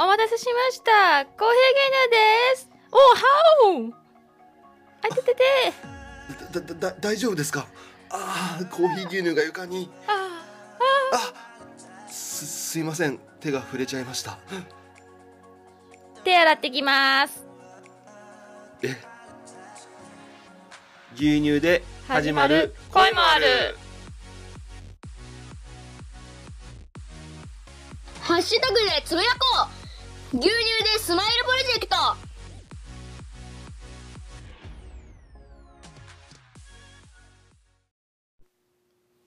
お待たせしました。コーヒー牛乳です。おはおあいててて。だ、だ、だ、大丈夫ですか？ああ、コーヒー牛乳が床に。ああす、すいません。手が触れちゃいました。手洗ってきます。え？牛乳で始まる恋もある。ハッシュタグでつぶやこう牛乳でスマイルプロジェクト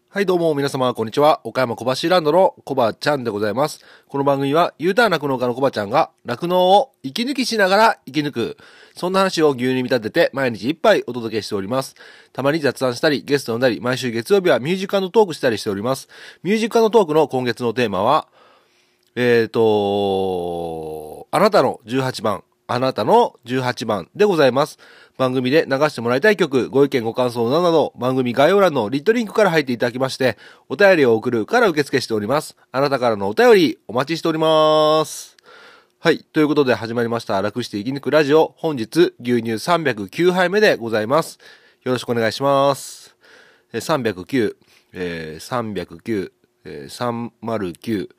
はい、どうも、皆様、こんにちは。岡山小橋ランドのコバちゃんでございます。この番組は、U ターン酪農家のコバちゃんが、酪農を息抜きしながら生き抜く。そんな話を牛乳に見立てて、毎日一杯お届けしております。たまに雑談したり、ゲスト呼んだり、毎週月曜日はミュージカルトークしたりしております。ミュージカルトークの今月のテーマは、えーと、あなたの18番、あなたの18番でございます。番組で流してもらいたい曲、ご意見ご感想などなど、番組概要欄のリットリンクから入っていただきまして、お便りを送るから受付しております。あなたからのお便り、お待ちしております。はい。ということで始まりました。楽して生き抜くラジオ。本日、牛乳309杯目でございます。よろしくお願いします。えー309、えー309、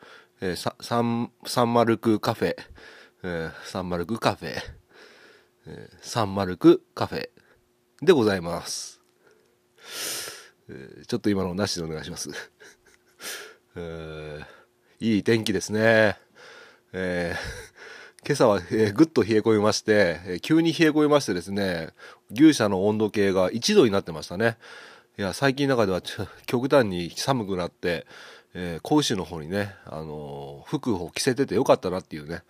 えー309、えー、さ3 309カフェ、えー、309カフェ、えー、309カフェでございます。えちょっと今のなしでお願いします。えいい天気ですね。えー今朝は、えーぐっと冷え込みまして、え急に冷え込みましてですね、牛舎の温度計が1度になってましたね。いや、最近の中では極端に寒くなって、えー、子の方にね、あのー服を着せててよかったなっていうね、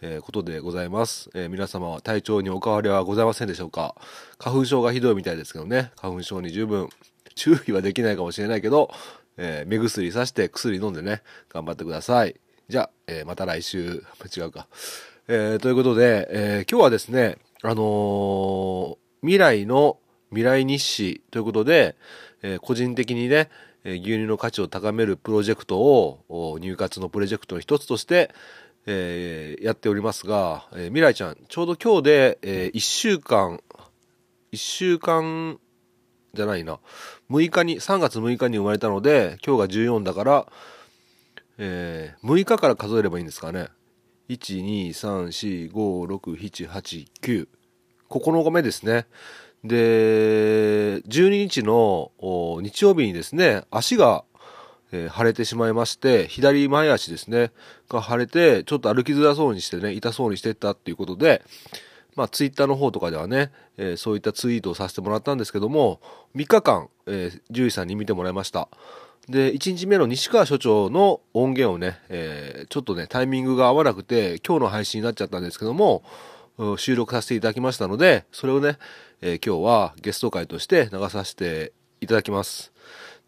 えーことでございます、えー皆様は体調にお変わりはございませんでしょうか花粉症がひどいみたいですけどね、花粉症に十分 注意はできないかもしれないけど、えー目薬さして薬飲んでね、頑張ってください。じゃあ、えまた来週、違うか。えということで、え今日はですね、あの未来の未来日誌ということで、え個人的にね、え牛乳の価値を高めるプロジェクトをお入活のプロジェクトの一つとして、えーやっておりますが、えー未来ちゃん、ちょうど今日で、え1週間、1週間じゃないな、6日に、3月6日に生まれたので、今日が14だから、えー6日から数えればいいんですかね。1、2、3、4、5、6、7、8、9。9日目ですね。で、12日の日曜日にですね、足が、えー腫れてしまいまして、左前足ですね、が腫れて、ちょっと歩きづらそうにしてね、痛そうにしてったっていうことで、まあ、ツイッターの方とかではね、えーそういったツイートをさせてもらったんですけども、3日間、えー獣医さんに見てもらいました。で、1日目の西川所長の音源をね、えーちょっとね、タイミングが合わなくて、今日の配信になっちゃったんですけども、収録させていただきましたので、それをね、えー今日はゲスト会として流させていただきます。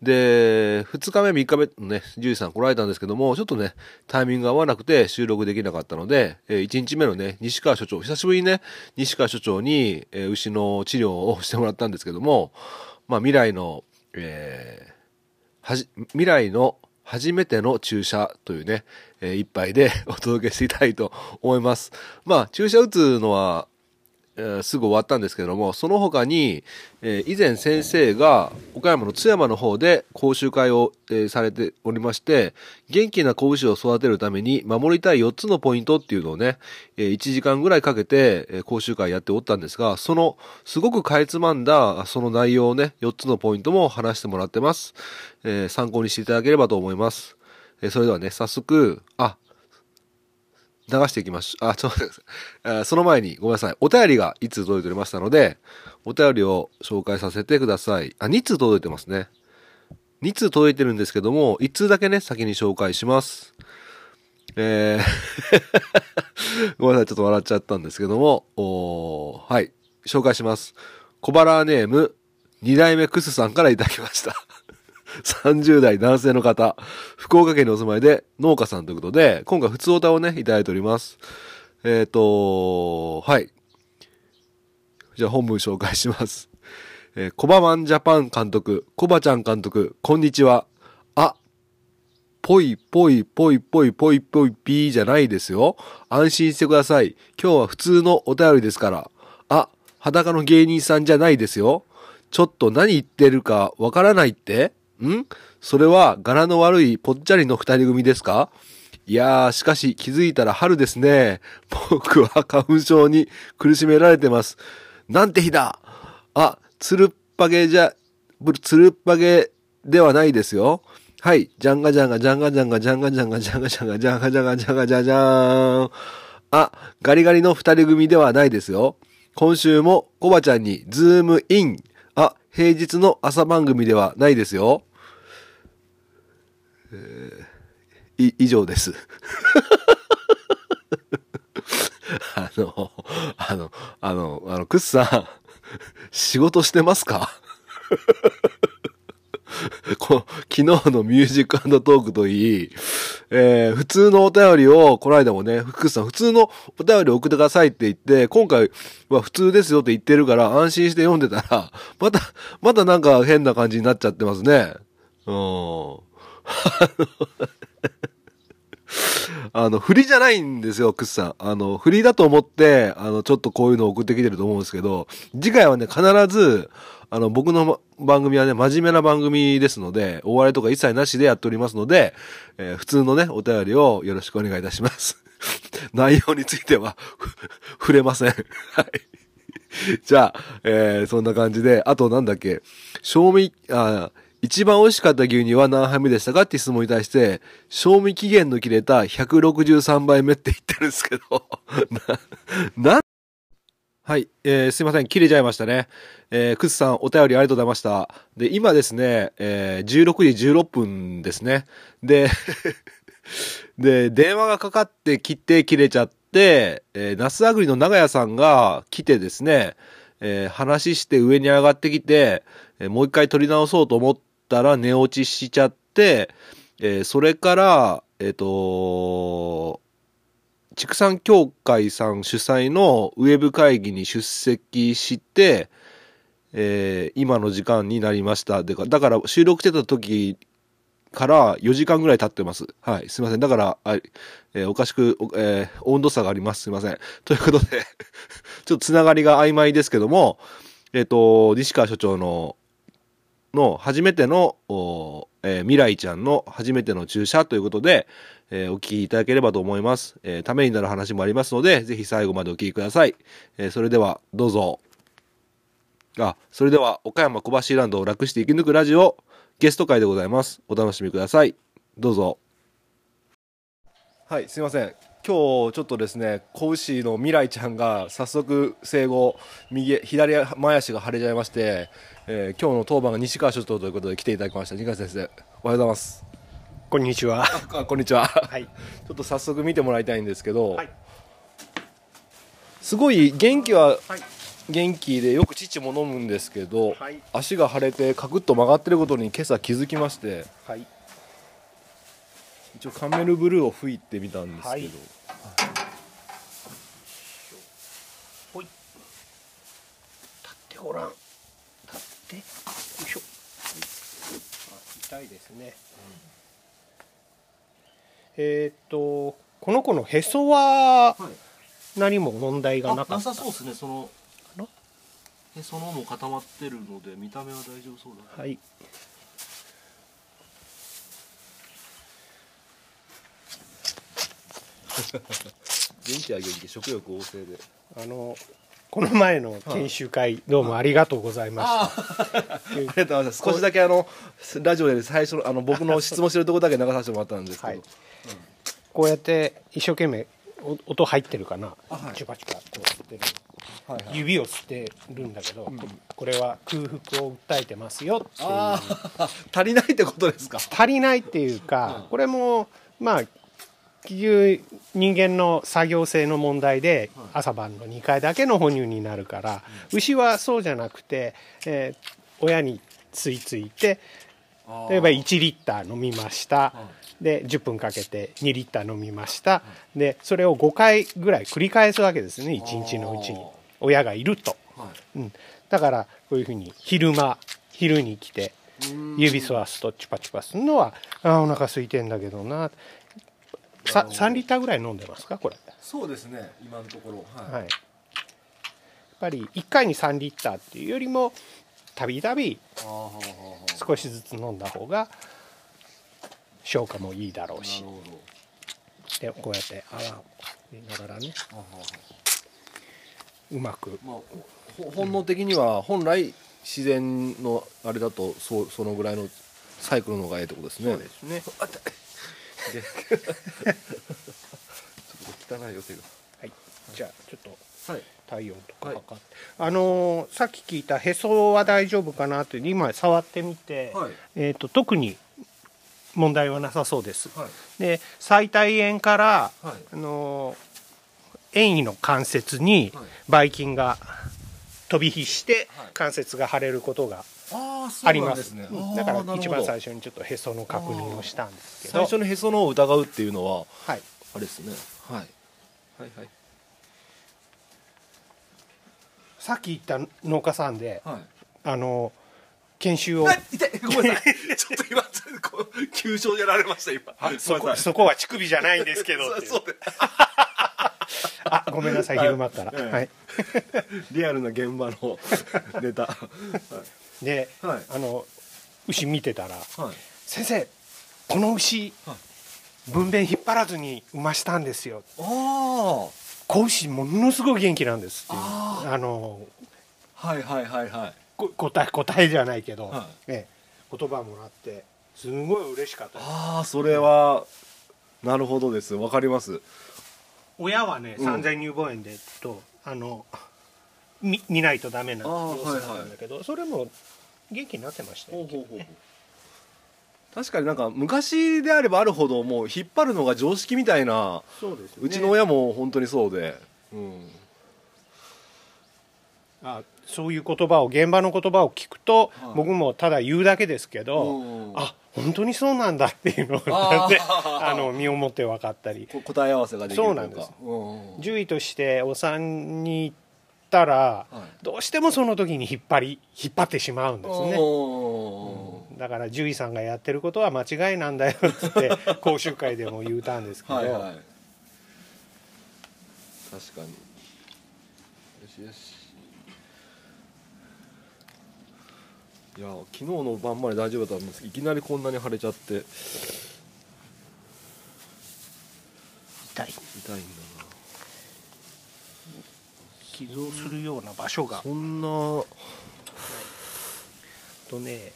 で、2日目、3日目のね、獣医さん来られたんですけども、ちょっとね、タイミングが合わなくて収録できなかったので、え1日目のね、西川所長、久しぶりにね、西川所長に、えー牛の治療をしてもらったんですけども、まあ、未来の、えー、未来の初めての注射というね、えー一杯で お届けしていきたいと思います。まあ、注射打つのは、えーすぐ終わったんですけども、その他に、えー以前先生が岡山の津山の方で講習会を、えーされておりまして、元気な子牛を育てるために守りたい4つのポイントっていうのをね、え1時間ぐらいかけて、え講習会やっておったんですが、その、すごくかいつまんだ、その内容をね、4つのポイントも話してもらってます。え参考にしていただければと思います。えそれではね、早速、あ、流していきましょう。あ、ちょっと待ってください。その前にごめんなさい。お便りが1通届いておりましたので、お便りを紹介させてください。あ、2通届いてますね。2通届いてるんですけども、1通だけね、先に紹介します。えー ごめんなさい。ちょっと笑っちゃったんですけども、おはい。紹介します。小腹ネーム、2代目クスさんからいただきました。30代男性の方、福岡県にお住まいで農家さんということで、今回普通歌をね、いただいております。えっ、と、はい。じゃあ本文紹介します。えーコバマンジャパン監督、コバちゃん監督、こんにちは。あ、ぽいぽいぽいぽいぽいぽいピーじゃないですよ。安心してください。今日は普通のお便りですから。あ、裸の芸人さんじゃないですよ。ちょっと何言ってるかわからないってん？それは柄の悪いぽっちゃりの二人組ですか？いやー、しかし気づいたら春ですね。僕は花粉症に苦しめられてます。なんて日だあ、つるっぱげじゃ、つるっぱげではないですよ。はい。ジャンガジャンガジャンガジャンガジャンガジャンガジャンガジャンガジャンガジャンガジャンガジャンジャン。あ、ガリガリの二人組ではないですよ。今週もコバちゃんにズームイン。平日の朝番組ではないですよ。えー、い、以上です。あの、あの、あの、あの、クッさん、仕事してますか？こ昨日のミュージックトークといい、えー、普通のお便りを、この間もね、福さん、普通のお便りを送ってくださいって言って、今回は普通ですよって言ってるから、安心して読んでたら、また、またなんか変な感じになっちゃってますね。うん。あの、振りじゃないんですよ、クッさん。あの、振りだと思って、あの、ちょっとこういうのを送ってきてると思うんですけど、次回はね、必ず、あの、僕の番組はね、真面目な番組ですので、お笑いとか一切なしでやっておりますので、えー普通のね、お便りをよろしくお願いいたします。内容については、触れません。はい。じゃあ、えーそんな感じで、あとなんだっけ、賞味、あ、一番美味しかった牛乳は何杯目でしたかって質問に対して、賞味期限の切れた163杯目って言ってるんですけど、な、なはい、えーすいません、切れちゃいましたね。えー、クスさん、お便りありがとうございました。で、今ですね、えー16時16分ですね。で、で、電話がかかってきて切れちゃって、えー、ナスアグリの長屋さんが来てですね、えー話して上に上がってきて、えーもう一回取り直そうと思ってたら寝落ちしちゃって、えーそれから、えっ、と、畜産協会さん主催のウェブ会議に出席して、えー今の時間になりました。でかだから収録してた時から4時間ぐらい経ってます。はい。すいません。だから、あえーおかしく、えー温度差があります。すいません。ということで、ちょっとつながりが曖昧ですけども、えっ、と、西川所長の、の初めての、えー未来ちゃんの初めての注射ということで、えーお聞きいただければと思います。えーためになる話もありますので、ぜひ最後までお聞きください。えーそれでは、どうぞ。あ、それでは、岡山小橋ランドを楽して生き抜くラジオ、ゲスト会でございます。お楽しみください。どうぞ。はい、すいません。今日ちょっとですね、子牛の未来ちゃんが早速生後、右、左前足が腫れちゃいまして、えー今日の当番が西川所長ということで来ていただきました。西川先生、おはようございます。こんにちは。あこんにちは。はい。ちょっと早速見てもらいたいんですけど、はいすごい元気ははい。元気でよく乳も飲むんですけど、はい足が腫れてカクッと曲がってることに今朝気づきましてはい。一応カメルブルーを吹いてみたんですけど、はいほい。立ってごらん。立って。よいしょ。あ痛いですね。えーっと、この子のへそは何も問題がなかった？そうですねそのへその緒も固まってるので見た目は大丈夫そうだはい。元気は元気食欲旺盛で。あの、この前の研修会、どうもありがとうございました。ありがとうございます。少しだけあのラジオで最初のあの僕の質問してるところだけ流させてもらったんですけど、はい。こうやって一生懸命お音入ってるかな、あはい。チュパチュパこう吸ってる、はいはい。指を吸ってるんだけど、ここれは空腹を訴えてますよっていう。ああ 足りないってことですか？足りないっていうか、これもまあ結局人間の作業性の問題で朝晩の2回だけの哺乳になるから、牛はそうじゃなくて、えー親についついて例えば1リッター飲みました、で10分かけて2リッター飲みました、でそれを5回ぐらい繰り返すわけですね1日のうちに。親がいると、はうん、だからこういうふうに昼間昼に来て指吸わすとチュパチュパするのはあーお腹空いてんだけどなさ3リッターぐらい飲んでますかこれ？そうですね今のところ。はい、やっぱり1回に3リッターっていうよりもたびたび少しずつ飲んだ方が消化もいいだろうし。なるほど。でこうやって泡を見ながらね。うまく。まあ、ほ本能的には本来自然のあれだとそうそのぐらいのサイクルの方がいいってことですね。そうですねで ちょっと汚い寄せが。はい。じゃあちょっとはい。体温とかはい。測って、あのーさっき聞いたへそは大丈夫かなって今触ってみて、はい。えー、と特に問題はなさそうです、はい。で最大円から、はい。あのー遠位の関節にはい。ばい菌が飛び火してはい。関節が腫れることがありますね。うんだから一番最初。初にちょっとへその確認をしたんですけど最初のへその緒を疑うっていうのははい、あれですね。はい。はいはいさっき言った農家さんではい。あのー研修をごめんなさい。ちょっと今こう急所やられました今。そこそこは乳首じゃないんですけど あごめんなさい昼間から、はいはい、リアルな現場のネタ。で、はい。あの牛見てたらはい。「先生この牛、はい。分娩引っ張らずに産ましたんですよ。子牛ものすごい元気なんです」っていう。ああのはいはいはいはい。こ答え答えじゃないけど、はええ言葉もらってすごい嬉しかった。ああそれはなるほどです。わかります。親はね、うん。産前乳房炎でとあの見見ないとダメな様子だったんだけど、それも元気になってましたよ、確かになんか昔であればあるほどもう引っ張るのが常識みたいなそうですよね。うちの親も本当にそうで、うん、あそういう言葉を現場の言葉を聞くと、はい。僕もただ言うだけですけど、うん。あ本当にそうなんだっていうのをあー。であの身をもって分かったり。こ答え合わせができるそうなんです。うん。獣医としてお産に行ったら、はい。どうしてもその時に引っ張り引っ張ってしまうんですね。おー。だから獣医さんがやってることは間違いなんだよっつって 講習会でも言うたんですけど、はいはい。確かに。よしよし。いや昨日の晩まで大丈夫だったんですけどいきなりこんなに腫れちゃって。痛い。痛いんだ起動するような場所がなそんなとね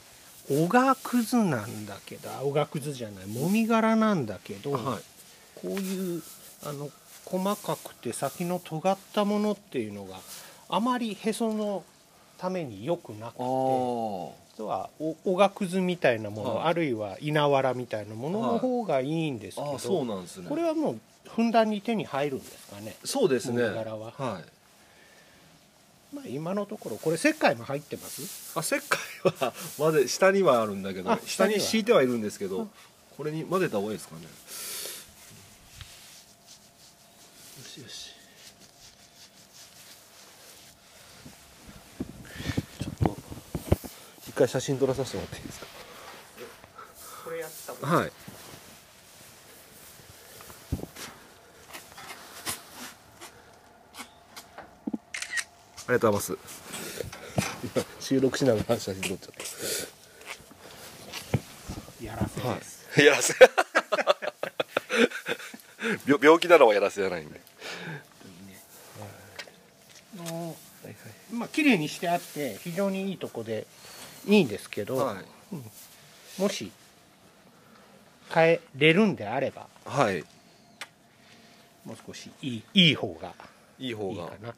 おがくずなんだけどあおがくずじゃない。もみ殻なんだけど、はい。こういうあの細かくて先の尖ったものっていうのがあまりへそのために良くなくて実はおおがくずみたいなもの、はい。あるいは稲わらみたいなものの方がいいんですけど、あーそうなんですね。これはもうふんだんに手に入るんですかね、そうですね。もみ殻は。はいまあ、今のところこれ石灰も入ってます？あ石灰はまで下にはあるんだけどあ下に敷いてはいるんですけどこれに混ぜた方がいいですかね。よしよし。ちょっと一回写真撮らさせてもらっていいですか？これやったはいりがとうございます。今収録しながら写真撮っちゃっやらせたです、はい。やらせ。病病気なのはやらせじゃないんで。あのまあ綺麗にしてあって非常にいいとこでいいんですけど、はい。もし変えれるんであればはい。もう少しいいいい方がいい方が。いいかな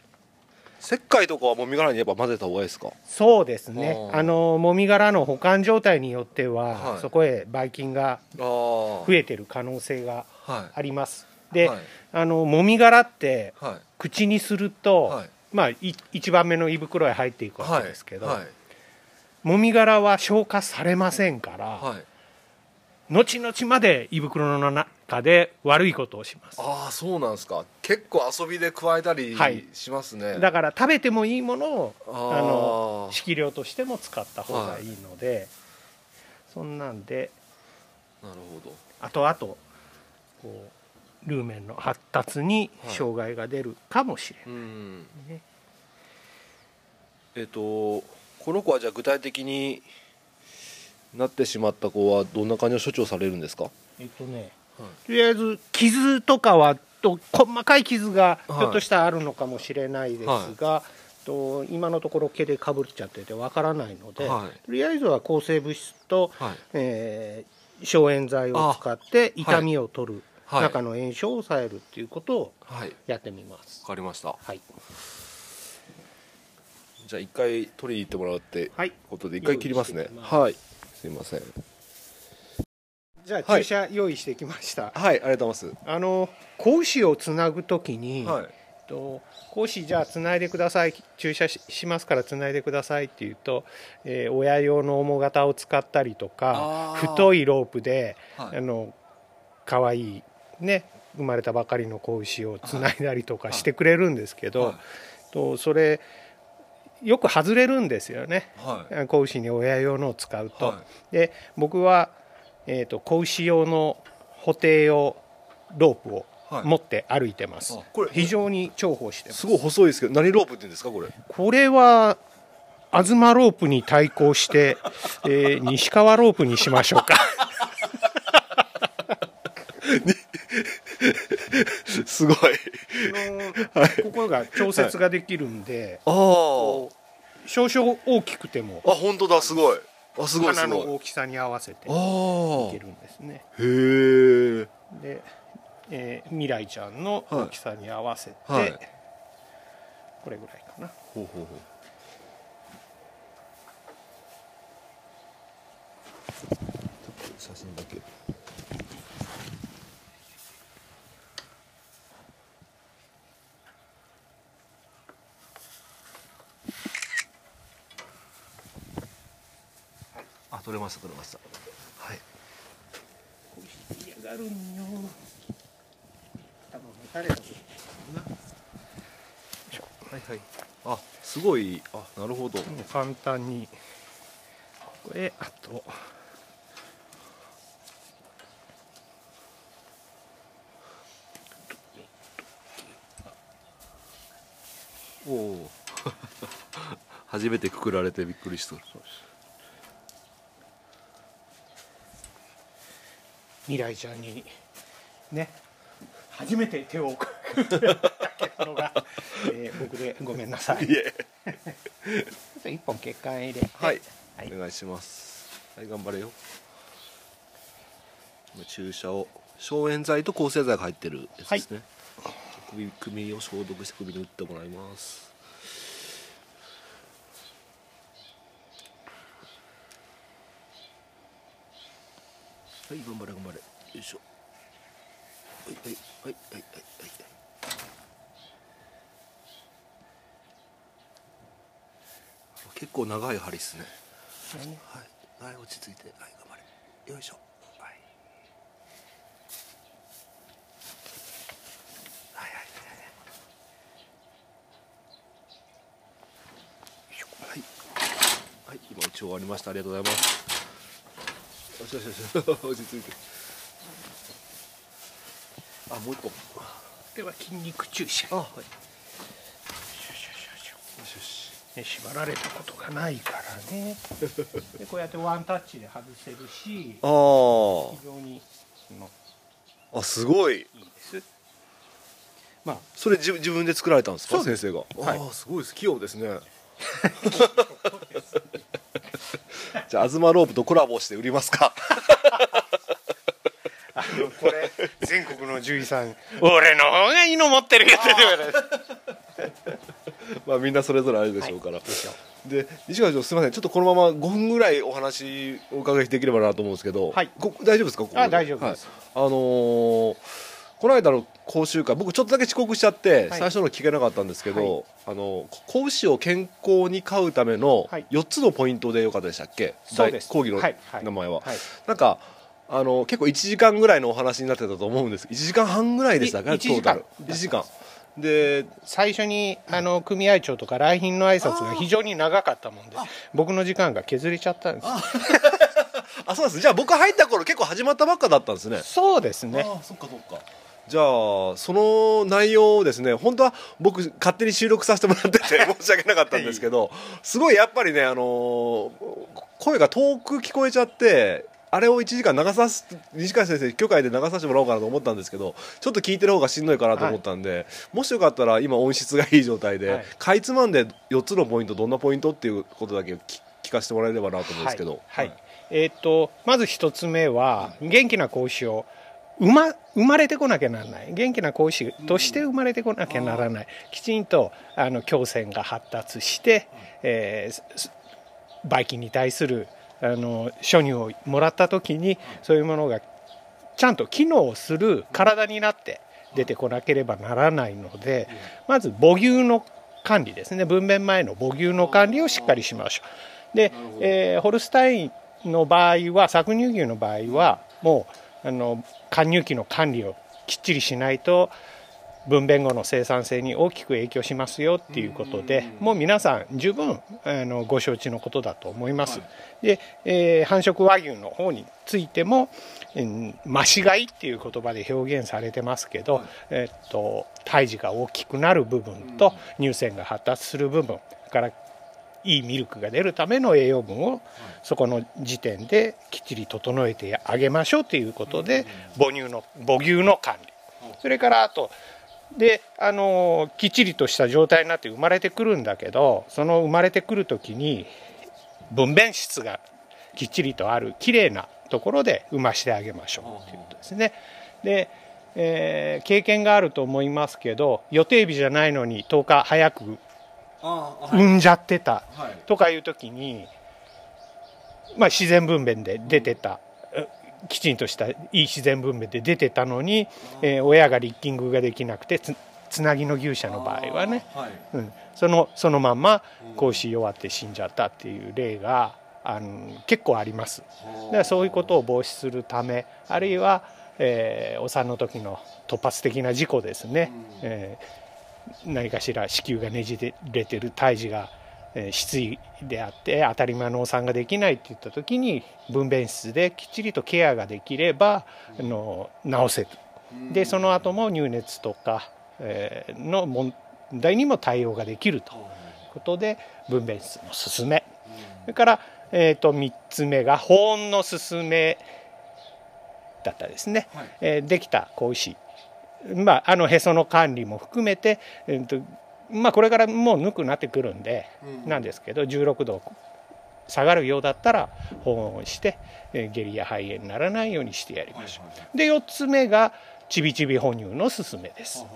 石灰とかはもみ殻にやっぱ混ぜた方がいいですか？そうですね。あのもみ殻の保管状態によっては、はい。そこへばい菌が増えてる可能性がはい。あります。で、はい。あのもみ殻ってはい。口にすると、はい。まあい一番目の胃袋へ入っていくわけですけど、はい。もみ殻は消化されませんから、はい後々まで胃袋の中で悪いことをします。ああそうなんですか。結構遊びで加えたりはい。しますね、だから食べてもいいものをあの適量としても使った方がい。いので、そんなんでなるほど。後々こうルーメンの発達にはい。障害が出るかもしれうんないね、えっ、とこの子はじゃあ具体的になってしまった子はどんな感じの処置をされるんですか？えっとねはい。とりあえず傷とかはと細かい傷がはい。ひょっとしたらあるのかもしれないですが、と今のところ毛でかぶっちゃっててわからないので、はい。とりあえずは抗生物質と、はい。えー消炎剤を使って痛みを取る、はい。中の炎症を抑えるっていうことをはい。やってみます。わ。かりました。はい、じゃあ一回取りに行ってもらうってはい、ことで一回切りますね。はいすいません。じゃあはい。注射用意してきました。はいありがとうございあの子牛をつなぐときに、ますはいと講師じゃあつないでください。注射ししますからつないでくださいっていうと、えー親用の重型を使ったりとかあー。太いロープで、はい。あの可愛いね生まれたばかりの子牛をつないだりとかしてくれるんですけど、はい。とそれよく外れるんですよね。はい。子牛に親用のを使うと。はで僕は、えー、と子牛用の補定用ロープをはい。持って歩いてます、あこれ非常に重宝してます。すごい細いですけど何ロープって言うんですかこれ？これは東ロープに対抗して、えー西川ロープにしましょうか すごい。あのここが調節ができるんで、あこう少々大きくてもああ本当だすごい。あすごいす鼻ごい。の大きさに合わせていけるんですね。へえ。で、えー未来ちゃんの大きさに合わせて、はい。これぐらいかな。ほうほうほう。写真だけあ取れました取れました。はい。はいはい。あすごい。あなるほど。簡単に。これあと。おお 初めてくくられてびっくりした未来ちゃんにね。初めて手をか けたのが、えー僕でごめんなさい。いえ。一本血管入れて。はい、はい。お願いします。はい頑張れよ。今注射を消炎剤と抗生剤が入ってるやつですね、首首を消毒して首に打ってもらいますはい頑張れ頑張れよいしょはいはいはいはいはいはい結構長い針っすねはい、はい、落ち着いて、はい、頑張れ。よいしょ。はい。はい、はい、はい、はい。はい。はい、今一応終わりました。ありがとうございます。よしよしよし、落ち着いて。あ、もう一個。では筋肉注射あ、はい。よよしよしよしよしよし。ね縛られたことがないからねでこうやってワンタッチで外せるしあ非常にあ、あ、すごい。いいですまあそれ自自分で作られたんですか？先生が。はいああ、すごいです。器用ですね。じゃあ、東ロープとコラボして売りますか。あのこれ全国の獣医さん俺の方がいいの持ってるよって言われて まあ、みんなそれぞれあるでしょうから。でしょで、西川さん、すみません、ちょっとこのまま5分ぐらいお話お伺いできればなと思うんですけど。はいこ大丈夫ですか。ここあ大丈夫ですはい、あのーこの間の講習会僕ちょっとだけ遅刻しちゃって、はい。最初の聞けなかったんですけど、はい。あの子牛を健康に飼うためのはい。4つのポイントでよかったでしたっけ、そうです。大講義のはい。はい。名前は、はい。なんかあの結構1時間ぐらいのお話になってたと思うんです1時間半ぐらいでしたか？い一時間。トータル。1時間。で最初にあの組合長とか来賓の挨拶が非常に長かったもんで僕の時間が削れちゃったんです。あ。あそうですじゃあ僕入った頃結構始まったばっかだったんですね。そうですね。ああそっかそっかじゃあその内容をですね本当は僕勝手に収録させてもらってて 申し訳なかったんですけどすごいやっぱりねあのー声が遠く聞こえちゃってあれを1時間流さす西川先生許可で流させてもらおうかなと思ったんですけどちょっと聞いてる方がしんどいかなと思ったんで、もしよかったら今音質がいい状態で、はい。かいつまんで4つのポイントどんなポイントっていうことだけ聞聞かせてもらえればなと思うんですけど、はい。はい。えーっとまず一つ目は元気な子牛を生ま生まれてこなきゃならない。元気な子牛として生まれてこなきゃならない、きちんとあの胸腺が発達して、えーすばい菌に対するあの初乳をもらった時にそういうものがちゃんと機能する体になって出てこなければならないのでまず母乳の管理ですね。分娩前の母乳の管理をしっかりしましょう。で、えーホルスタインの場合は搾乳牛の場合はもうあの貫乳期の管理をきっちりしないと分娩後の生産性に大きく影響しますよっていうことでもう皆さん十分あのご承知のことだと思います。で、えー繁殖和牛の方についてもうん増し飼いっていう言葉で表現されてますけど、えっと胎児が大きくなる部分と乳腺が発達する部分からいいミルクが出るための栄養分をそこの時点できっちり整えてあげましょうということで母乳の母牛の管理。それからあとであのきっちりとした状態になって生まれてくるんだけどその生まれてくる時に分娩室がきっちりとある綺麗なところで産ましてあげましょうということですね。で、えー経験があると思いますけど予定日じゃないのに10日早く産んじゃってた。はい。とかいう時に、まあ、自然分娩で出てた、えきちんとしたいい自然分娩で出てたのに、えー親がリッキングができなくてつつなぎの牛舎の場合はね、はい。うん、そのそのまんま子牛弱って死んじゃったっていう例があの結構あります。だからそういうことを防止するためあるいは、えーお産の時の突発的な事故ですね、えー何かしら子宮がねじれてる胎児が、えー失意であって当たり前のお産ができないっていった時に分娩室できっちりとケアができればあの治せるでその後も入熱とか、えーの問題にも対応ができると。いうことで分娩室の勧め。それから、えー、と3つ目が保温の勧めだったですね、えーできた子牛まああのへその管理も含めて、えーとまあ、これからもうぬくなってくるんで、なんですけど16度下がるようだったら保温して、えー下痢や肺炎にならないようにしてやりましょう。で4つ目がちびちび哺乳の勧めです。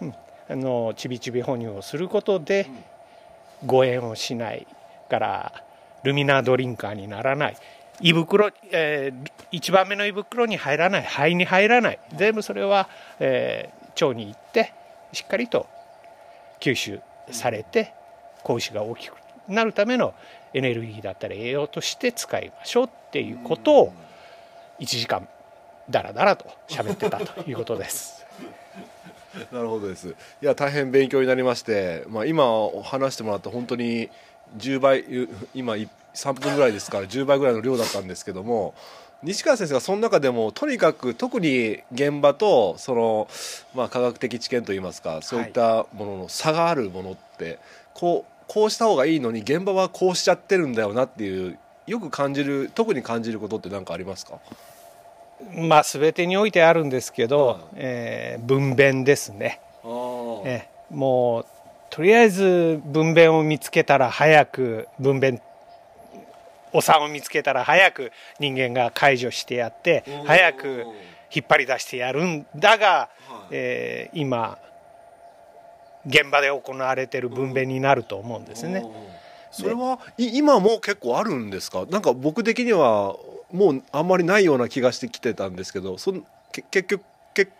うん。あのちびちび哺乳をすることで誤嚥をしないからルミナードリンカーにならない胃袋、えー、1番目の胃袋に入らない。肺に入らない。全部それは、えー腸に行ってしっかりと吸収されて子牛が大きくなるためのエネルギーだったり栄養として使いましょうっていうことを1時間だらだらと喋ってたということです。なるほどです。いや大変勉強になりまして、まあ、今話してもらった本当に10倍う今い3分ぐらいですから10倍ぐらいの量だったんですけども西川先生がその中でもとにかく特に現場とその、まあ、科学的知見といいますかそういったものの差があるものって、こうこうした方がいいのに現場はこうしちゃってるんだよなっていうよく感じる特に感じることって何かありますか？まあ全てにおいてあるんですけど、はいえー分娩ですね、えーもうとりあえず分娩を見つけたら早く分娩お産を見つけたら早く人間が解除してやって早く引っ張り出してやるんだが、はい。えー今現場で行われてる分娩になると思うんですね。それはい今も結構あるんですか？なんか僕的にはもうあんまりないような気がしてきてたんですけどそんけ結局結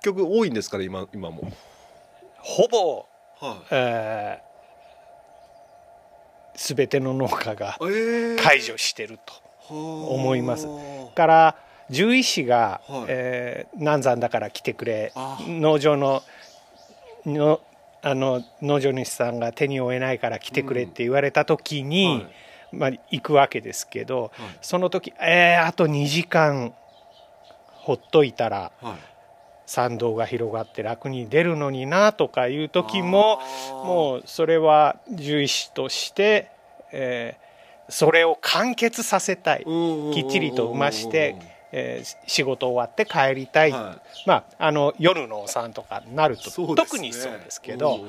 局多いんですかね今今も、ほぼ、はえー、全ての農家が解除してると。思思います。から獣医師が、はい。えー難産だから来てくれ。あ農場ののあの農場主さんが手に負えないから来てくれって言われた時に、はい。まあ、行くわけですけど、その時えー、あと2時間ほっといたらはい参道が広がって楽に出るのになとかいう時ももうそれは獣医師として、えーそれを完結させたい。きっちりと産まして、えー仕事終わって帰りたい、はまああの夜のお産とかになると、ね。特にそうですけど、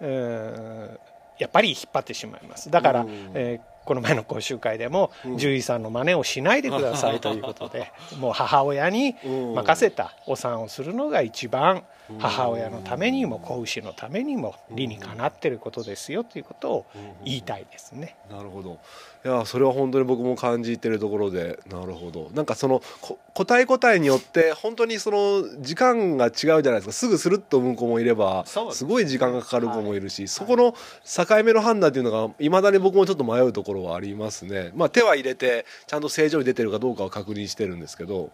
うんやっぱり引っ張ってしまいます。だから、うん。えーこの前の講習会でも、うん。獣医さんの真似をしないでくださいということで もう母親にうん任せたお産をするのが一番母親のためにも子牛のためにも理にかなってることですよということを言いたいですね。なるほど。いやそれは本当に僕も感じてるところでなるほど。なんかそのこ答え答えによって本当にその時間が違うじゃないですか。すぐスルッと産む子もいればすすごい時間がかかる子もいるし、そこの境目の判断っていうのがいまだに僕もちょっと迷うところはありますね。まあ手は入れてちゃんと正常に出てるかどうかは確認してるんですけど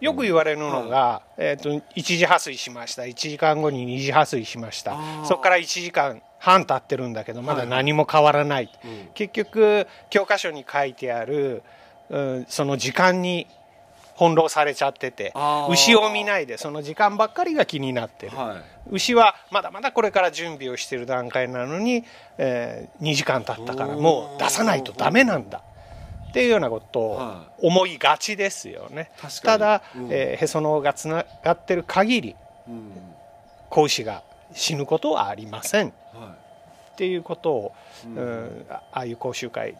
よく言われるのが、えー、と一時破水しました。1時間後に二次破水しました。そこから1時間半経ってるんだけどまだ何も変わらない、うん。結局教科書に書いてある、うん、その時間に翻弄されちゃってて牛を見ないでその時間ばっかりが気になってる、はい。牛はまだまだこれから準備をしてる段階なのに、え2時間経ったからもう出さないとダメなんだっていうようなことをは思いがちですよね。確かに。ただ、うん。えーへその緒がつながってる限りうん。子牛が死ぬことはありません。はっていうことを、うん。うんあああいう講習会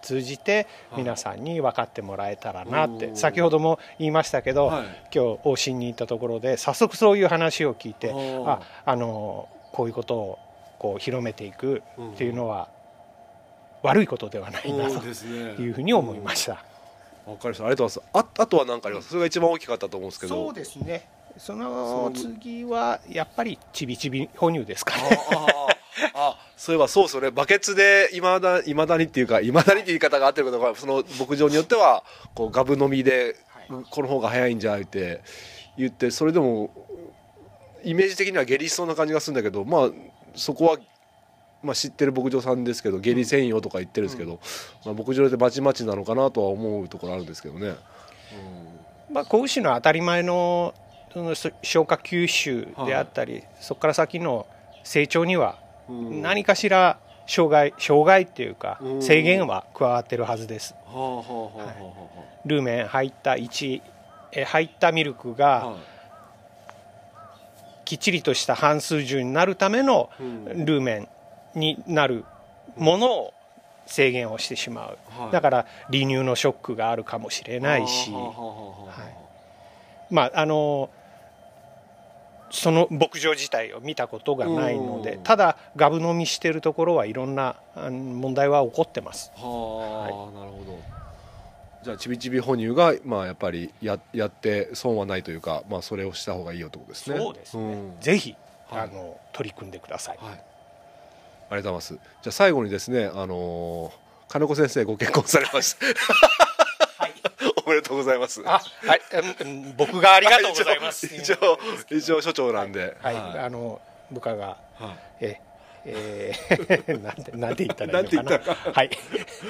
通じてはい。皆さんに分かってもらえたらなって、うん先ほども言いましたけど、はい。今日往診に行ったところで早速そういう話を聞いてああのこういうことをこう広めていくっていうのは悪いことではないなというふうに思いました。わかりました。ありがとうございます。ああとは何かあります？それが一番大きかったと思うんですけど。そうですね。その次はやっぱりちびちび哺乳ですかね。あああそういえばそうですよね。バケツでいまだいまだにっていうかいまだにっていう言い方が合ってるかどその牧場によってはこうガブ飲みで、はい。この方が早いんじゃって言ってそれでもイメージ的には下痢しそうな感じがするんだけどまあそこは、まあ、知ってる牧場さんですけど下痢専用とか言ってるんですけど、まあ、牧場でまちまちなのかなとは思うところあるんですけどね。まあ、子牛の当たり前のそのそ消化吸収であったり、そこから先の成長にはうん。何かしら障害障害っていうかうん。制限は加わってるはずです。ルーメン入った1え入ったミルクあがはい。きっちりとした半数重になるためのうん。ルーメンになるものを制限をしてしまう、はい。だから離乳のショックがあるかもしれないし、まああのその牧場自体を見たことがないのでうん。ただガブ飲みしてるところはいろんな問題は起こってます。はあ、なるほど。じゃあちびちび哺乳がまあやっぱりややって損はないというかまあそれをした方がいいよってことですね。そうですね、んぜひ、はい。あの取り組んでください。はいありがとうございます。じゃあ最後にですねあのー金子先生ご結婚されました。はい。おめでとうございます。あ、はい、僕がありがとうございます。一応一応所長なんで。はい、はい。あの部下が。はい。ええー なんてなんて言ったらいいのかな。なんて言ったはい、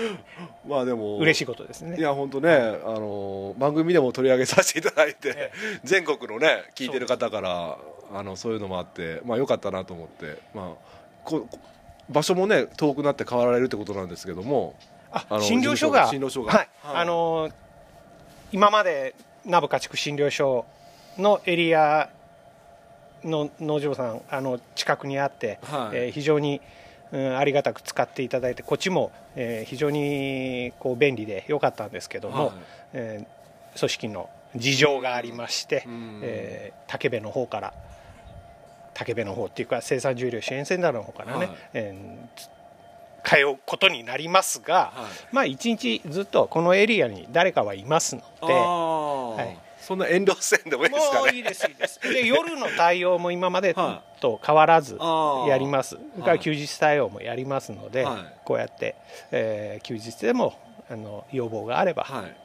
まあでも。嬉しいことですね。いや本当ね、あの番組でも取り上げさせていただいて、え全国のね聞いてる方からあのそういうのもあってまあ良かったなと思ってまあここ場所もね遠くなって変わられるってことなんですけども。ああの診療所が。診療所が。はい、はい。あの今まで名部家畜診療所のエリアの農場さんあの近くにあって、はい。えー非常に、うん、ありがたく使っていただいてこっちも、えー非常にこう便利で良かったんですけども、はい。えー組織の事情がありまして、うん。えー竹部の方から竹部の方っていうか生産重量支援センターの方からね、はい。えー通うことになりますが、はい。まあ一日ずっとこのエリアに誰かはいますので。はい。そんな遠慮せんでもいいですかね。もういいですいいですで夜の対応も今まではと変わらずやります、それから休日対応もやりますので、はい。こうやって、えー休日でもあの要望があればはい。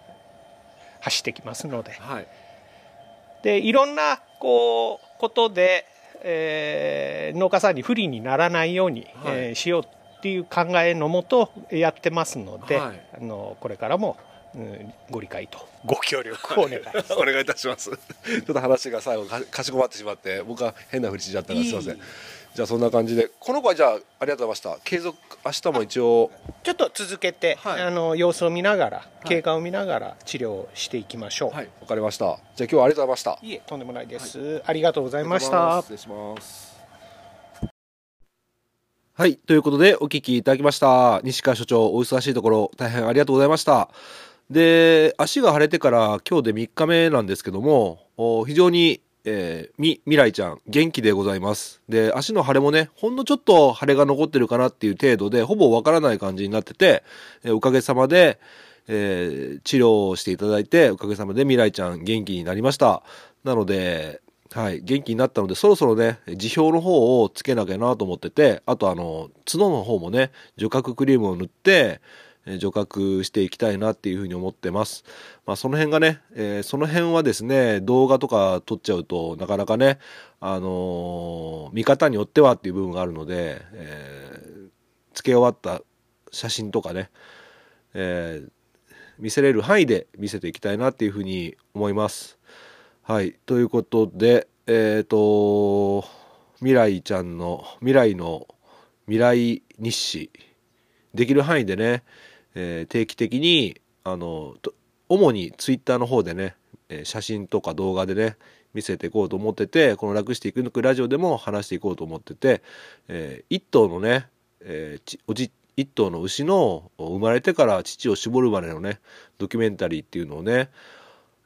走ってきますので、はい。でいろんなこうことで、えー農家さんに不利にならないように、はい。えーしようっていう考えのもとやってますので、はい。あのこれからも、うんご理解と。ご協力をお願い。お願いいたします。ちょっと話が最後かかしこまってしまって僕は変なふりしちゃったからすいません。いいじゃあそんな感じで。この子はじゃあありがとうございました。継続明日も一応。ちょっと続けて、はい。あの様子を見ながらい。経過を見ながら治療をしていきましょう。はい。わかりました。じゃあ今日はありがとうございました。いえとんでもないです、ありがとうございましありがたとうございます。失礼しますはい。ということで、お聞きいただきました。西川所長、お忙しいところ、大変ありがとうございました。で、足が腫れてから今日で3日目なんですけども、お非常に、えーみ、未来ちゃん、元気でございます。で、足の腫れもね、ほんのちょっと腫れが残ってるかなっていう程度で、ほぼわからない感じになってて、えーおかげさまで、えー治療をしていただいて、おかげさまで未来ちゃん元気になりました。なので、はい、元気になったので、そろそろね、辞表の方をつけなきゃなと思ってて、あとあの、角の方もね、除角クリームを塗って、除角していきたいなっていうふうに思ってます。まあその辺がね、えーその辺はですね、動画とか撮っちゃうとなかなかね、あのー見方によってはっていう部分があるので、えーつけ終わった写真とかね、え見せれる範囲で見せていきたいなっていうふうに思います。はい。ということで、えっ、と、未来ちゃんの、未来の未来日誌、できる範囲でね、えー定期的に、あの、主にツイッターの方でね、えー写真とか動画でね、見せていこうと思ってて、この楽していくのくラジオでも話していこうと思ってて、えー一頭のね、えーおじ一頭の牛の生まれてから乳を絞るまでのねドキュメンタリーっていうのをね、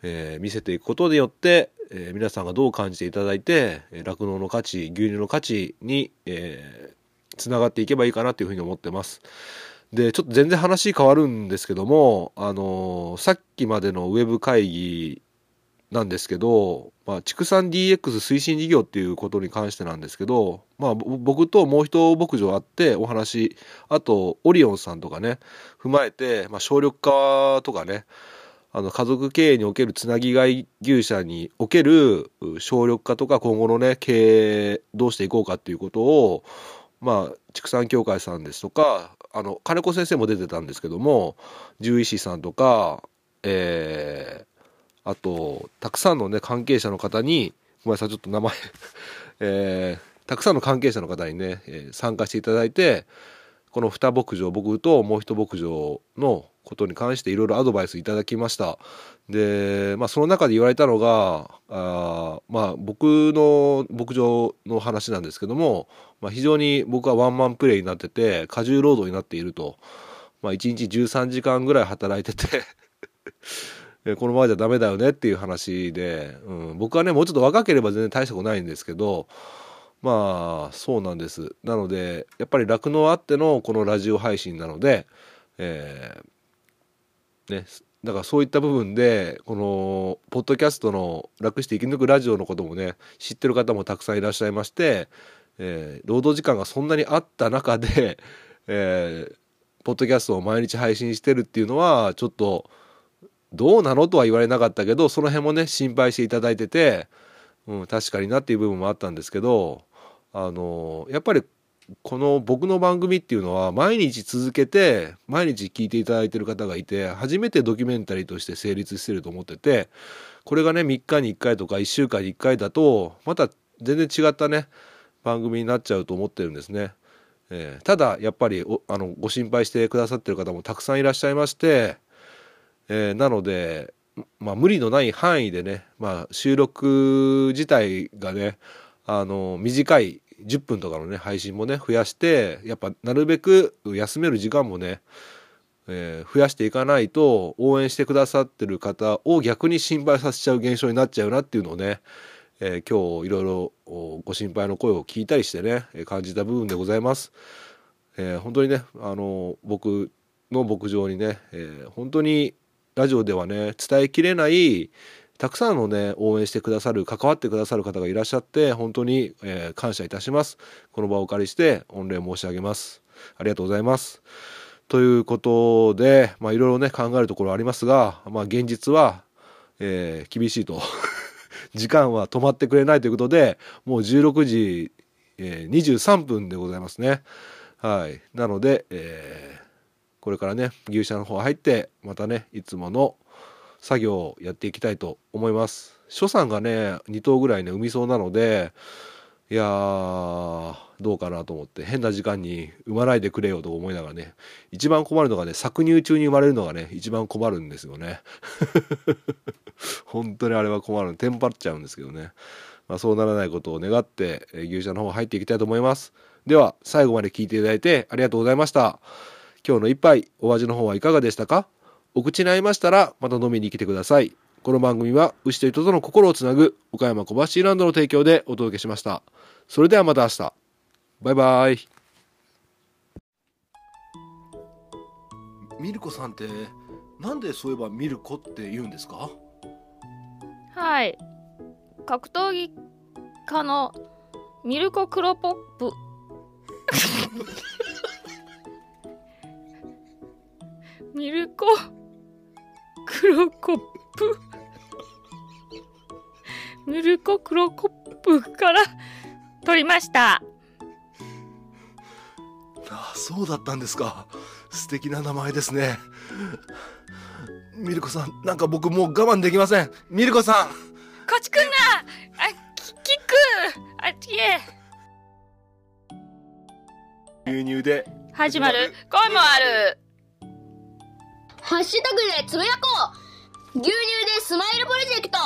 えー見せていくことによって、えー皆さんがどう感じていただいて酪農の価値牛乳の価値に、えーつながっていけばいいかなというふうに思ってます。でちょっと全然話変わるんですけども、あのーさっきまでのウェブ会議なんですけど、まあ、畜産 DX 推進事業っていうことに関してなんですけど、まあ、僕ともう一牧場あってお話あとオリオンさんとかね踏まえて、まあ、省力化とかねあの家族経営におけるつなぎがい牛舎における省力化とか今後のね経営どうしていこうかっていうことをまあ畜産協会さんですとかあの金子先生も出てたんですけども獣医師さんとかえーあとたくさんのね関係者の方にごめんなさいちょっと名前 えーたくさんの関係者の方にね、えー参加していただいてこの2牧場僕ともう1牧場のことに関していろいろアドバイスいただきました。で、まあ、その中で言われたのがあまあ僕の牧場の話なんですけども、まあ、非常に僕はワンマンプレイになってて過重労働になっていると、まあ、1日13時間ぐらい働いてて このままじゃダメだよねっていう話で、うん、僕はねもうちょっと若ければ全然大したことないんですけどまあそうなんです。なのでやっぱり酪農あってのこのラジオ配信なので、えーねだからそういった部分でこのポッドキャストの「楽して生き抜くラジオ」のこともね知ってる方もたくさんいらっしゃいまして、えー労働時間がそんなにあった中で、えーポッドキャストを毎日配信してるっていうのはちょっとどうなのとは言われなかったけどその辺もね心配していただいてて、うん、確かになっていう部分もあったんですけどあのやっぱりこの僕の番組っていうのは毎日続けて毎日聞いていただいてる方がいて初めてドキュメンタリーとして成立してると思っててこれがね3日に1回とか1週間に1回だとまた全然違ったね番組になっちゃうと思ってるんですね。えーただやっぱりあのご心配してくださってる方もたくさんいらっしゃいまして、えーなので、まあ、無理のない範囲でね、まあ、収録自体がねあの短い10分とかのね配信もね増やしてやっぱなるべく休める時間もね、えー増やしていかないと応援してくださってる方を逆に心配させちゃう現象になっちゃうなっていうのをね、えー今日いろいろご心配の声を聞いたりしてね感じた部分でございます。えー本当にねあの僕の牧場にね、えー本当にラジオではね伝えきれないたくさんのね応援してくださる関わってくださる方がいらっしゃって本当に、えー感謝いたします。この場をお借りして御礼申し上げます。ありがとうございます。ということでまあいろいろね考えるところありますがまあ現実は、え厳しいと。時間は止まってくれないということでもう16時、えー23分でございますねはい。なので、えーこれからね、牛舎の方入って、またね、いつもの作業をやっていきたいと思います。所さんがね、2頭ぐらいね、産みそうなので、いやー、どうかなと思って、変な時間に産まないでくれよと思いながらね、一番困るのがね、搾乳中に生まれるのがね、一番困るんですよね。本当にあれは困る。テンパっちゃうんですけどね。まあ、そうならないことを願って、牛舎の方入っていきたいと思います。では、最後まで聞いていただいてありがとうございました。今日の一杯、お味の方はいかがでしたか？お口に合いましたら、また飲みに来てください。この番組は、牛と人との心をつなぐ、岡山小橋ランドの提供でお届けしました。それではまた明日。バイバイ。ミルコさんって、なんでそういえばミルコって言うんですか？はい格闘技家のミルコ・クロポップ ミルコ・クロコップミルコ・クロコップから取りました。ああそうだったんですか。素敵な名前ですね。ミルコさんなんか僕もう我慢できません。ミルコさん。こっち来んな。あきキックあっちへ牛乳で。始まる。声もある。ハッシュタグでつぶやこう。牛乳でスマイルプロジェクト